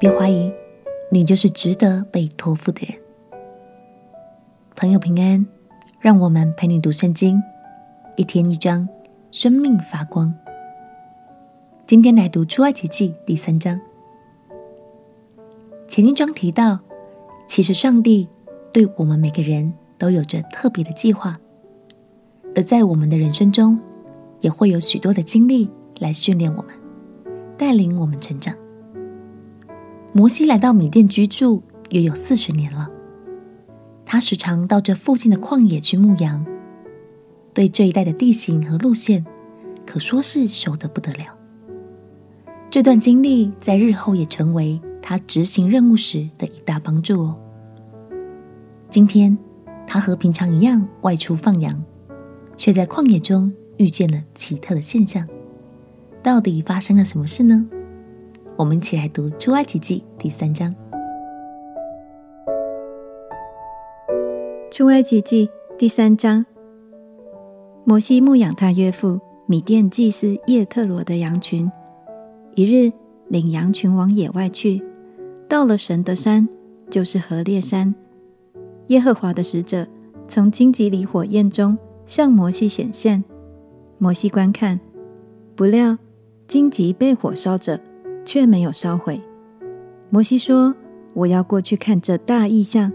别怀疑，你就是值得被托付的人。朋友平安，让我们陪你读圣经，一天一章，生命发光。今天来读出埃及记第三章。前一章提到，其实上帝对我们每个人都有着特别的计划，而在我们的人生中，也会有许多的经历来训练我们，带领我们成长。摩西来到米甸居住约有四十年了，他时常到这附近的旷野去牧羊，对这一带的地形和路线可说是熟得不得了。这段经历在日后也成为他执行任务时的一大帮助哦。今天他和平常一样外出放羊，却在旷野中遇见了奇特的现象。到底发生了什么事呢？我们一起来读《出埃及记》第三章。《出埃及记》第三章，摩西牧养他岳父米甸祭司叶特罗的羊群。一日，领羊群往野外去，到了神的山，就是何烈山。耶和华的使者从荆棘里火焰中向摩西显现。摩西观看，不料荆棘被火烧着，却没有烧毁。摩西说：“我要过去看这大异象，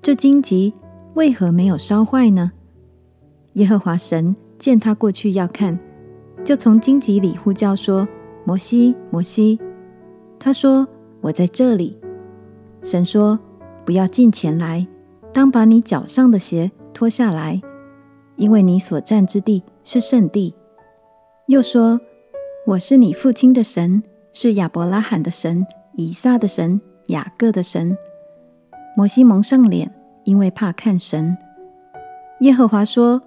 这荆棘为何没有烧坏呢？”耶和华神见他过去要看，就从荆棘里呼叫说。摩西，摩西，他说：“我在这里。”神说：“不要近前来，当把你脚上的鞋脱下来，因为你所站之地是圣地。”又说：“我是你父亲的神，是亚伯拉罕的神、以撒的神、雅各的神。”摩西蒙上脸，因为怕看神。耶和华说：“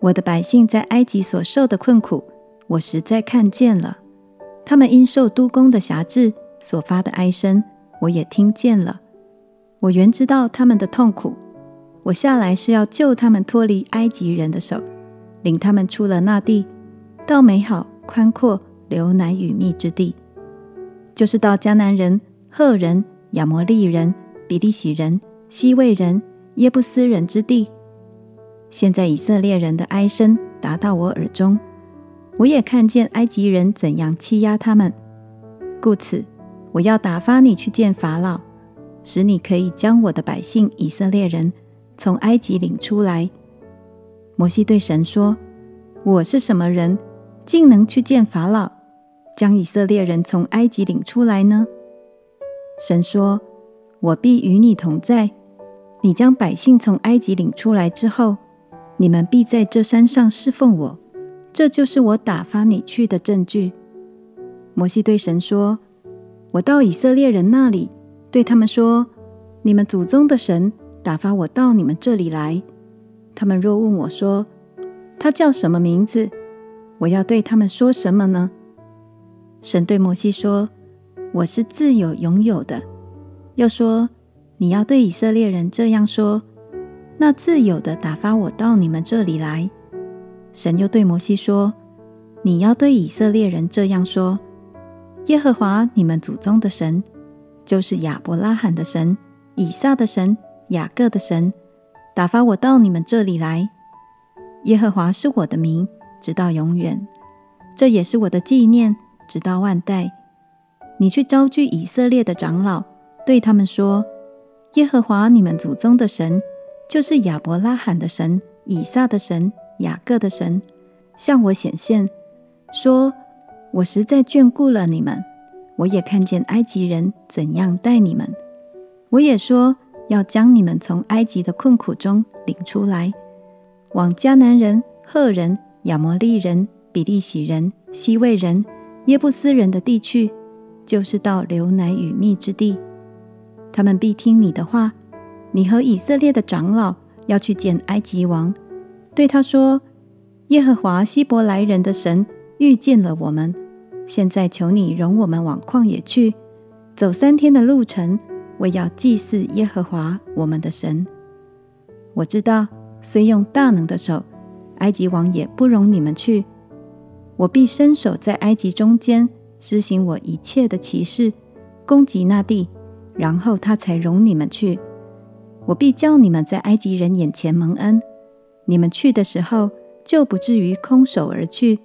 我的百姓在埃及所受的困苦，我实在看见了。”他们因受督工的辖制所发的哀声，我也听见了。我原知道他们的痛苦。我下来是要救他们脱离埃及人的手，领他们出了那地，到美好宽阔、流奶与蜜之地，就是到迦南人、赫人、亚摩利人、比利洗人、西魏人、耶布斯人之地。现在以色列人的哀声达到我耳中。我也看见埃及人怎样欺压他们，故此我要打发你去见法老，使你可以将我的百姓以色列人从埃及领出来。摩西对神说：“我是什么人，竟能去见法老，将以色列人从埃及领出来呢？”神说：“我必与你同在。你将百姓从埃及领出来之后，你们必在这山上侍奉我。”这就是我打发你去的证据。摩西对神说：“我到以色列人那里，对他们说：你们祖宗的神打发我到你们这里来。他们若问我说，他叫什么名字？我要对他们说什么呢？”神对摩西说：“我是自有永有的。”又说：“你要对以色列人这样说：那自有的打发我到你们这里来。”神又对摩西说：“你要对以色列人这样说：耶和华你们祖宗的神，就是亚伯拉罕的神、以撒的神、雅各的神，打发我到你们这里来。耶和华是我的名，直到永远；这也是我的纪念，直到万代。你去招聚以色列的长老，对他们说：耶和华你们祖宗的神，就是亚伯拉罕的神、以撒的神。”雅各的神向我显现，说：“我实在眷顾了你们，我也看见埃及人怎样待你们。我也说要将你们从埃及的困苦中领出来，往迦南人、赫人、亚摩利人、比利洗人、西未人、耶布斯人的地去，就是到流奶与蜜之地。他们必听你的话。你和以色列的长老要去见埃及王。”对他说：“耶和华希伯来人的神遇见了我们，现在求你容我们往旷野去，走三天的路程，为要祭祀耶和华我们的神。我知道，虽用大能的手，埃及王也不容你们去。我必伸手在埃及中间施行我一切的奇事，攻击那地，然后他才容你们去。我必叫你们在埃及人眼前蒙恩。你们去的时候，就不至于空手而去。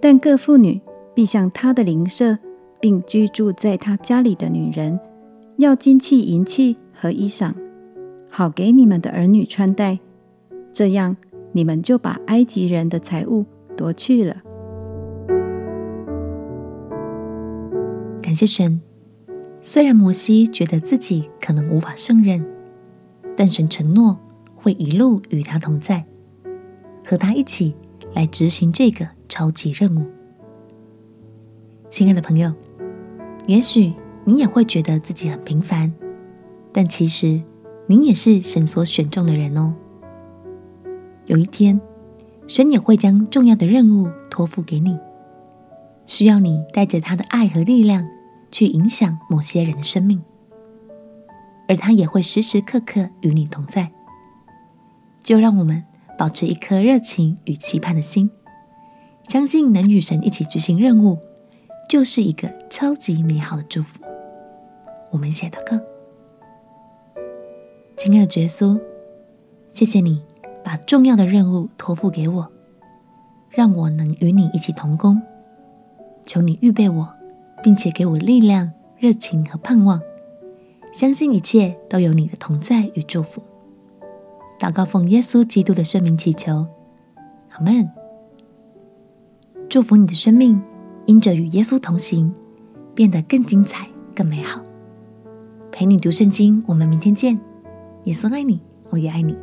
但各妇女必向他的邻舍，并居住在他家里的女人，要金器、银器和衣裳，好给你们的儿女穿戴。这样，你们就把埃及人的财物夺去了。感谢神，虽然摩西觉得自己可能无法胜任，但神承诺会一路与他同在，和他一起来执行这个超级任务。亲爱的朋友，也许你也会觉得自己很平凡，但其实你也是神所选中的人哦。有一天，神也会将重要的任务托付给你，需要你带着他的爱和力量去影响某些人的生命，而他也会时时刻刻与你同在。就让我们保持一颗热情与期盼的心，相信能与神一起执行任务，就是一个超级美好的祝福。我们一起来祷告，亲爱的耶稣，谢谢你。把重要的任务托付给我，让我能与你一起同工。求你预备我，并且给我力量、热情和盼望，相信一切都有你的同在与祝福。祷告奉耶稣基督的圣名祈求，阿门。祝福你的生命，因着与耶稣同行，变得更精彩、更美好。陪你读圣经，我们明天见。耶稣爱你，我也爱你。